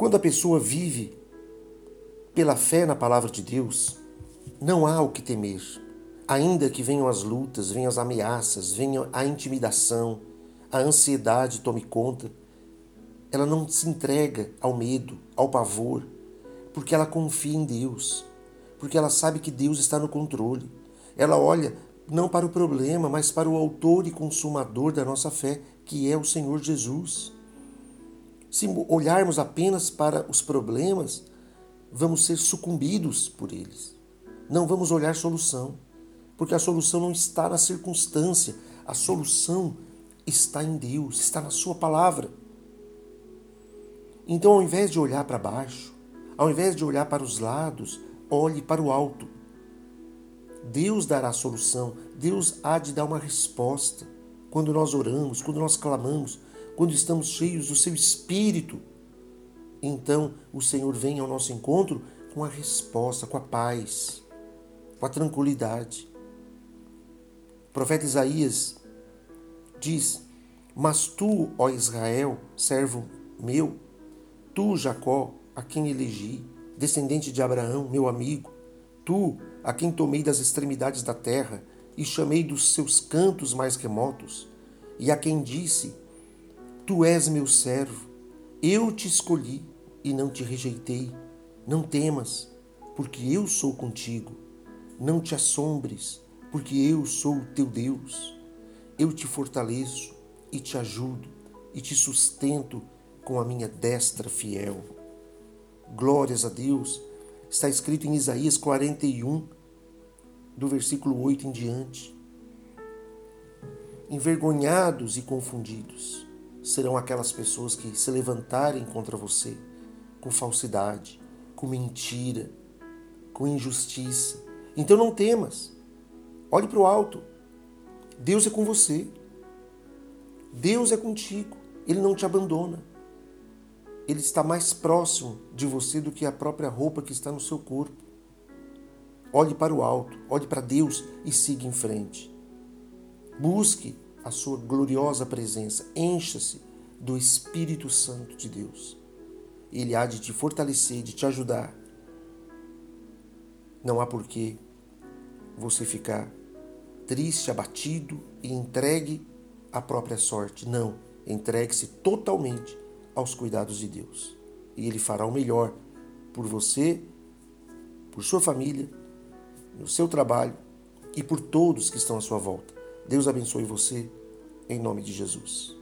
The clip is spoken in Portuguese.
Quando a pessoa vive pela fé na palavra de Deus, não há o que temer. Ainda que venham as lutas, venham as ameaças, venha a intimidação, a ansiedade tome conta, ela não se entrega ao medo, ao pavor, porque ela confia em Deus, porque ela sabe que Deus está no controle. Ela olha não para o problema, mas para o autor e consumador da nossa fé, que é o Senhor Jesus. Se olharmos apenas para os problemas, vamos ser sucumbidos por eles. Não vamos olhar solução, porque a solução não está na circunstância, a solução está em Deus, está na Sua palavra. Então, ao invés de olhar para baixo, ao invés de olhar para os lados, olhe para o alto. Deus dará a solução, Deus há de dar uma resposta. Quando nós oramos, quando nós clamamos, quando estamos cheios do seu espírito, então o Senhor vem ao nosso encontro com a resposta, com a paz, com a tranquilidade. O profeta Isaías diz: Mas tu, ó Israel, servo meu, tu, Jacó, a quem elegi, descendente de Abraão, meu amigo, tu, a quem tomei das extremidades da terra e chamei dos seus cantos mais remotos, e a quem disse: Tu és meu servo, eu te escolhi e não te rejeitei. Não temas, porque eu sou contigo. Não te assombres, porque eu sou o teu Deus. Eu te fortaleço e te ajudo e te sustento com a minha destra fiel. Glórias a Deus. Está escrito em Isaías 41, do versículo 8 em diante. Envergonhados e confundidos serão aquelas pessoas que se levantarem contra você com falsidade, com mentira, com injustiça. Então não temas. Olhe para o alto. Deus é com você. Deus é contigo. Ele não te abandona. Ele está mais próximo de você do que a própria roupa que está no seu corpo. Olhe para o alto, olhe para Deus e siga em frente. Busque a sua gloriosa presença, encha-se do Espírito Santo de Deus. Ele há de te fortalecer, de te ajudar. Não há porquê você ficar triste, abatido e entregue à própria sorte. Não, entregue-se totalmente aos cuidados de Deus. E Ele fará o melhor por você, por sua família, no seu trabalho e por todos que estão à sua volta. Deus abençoe você, em nome de Jesus.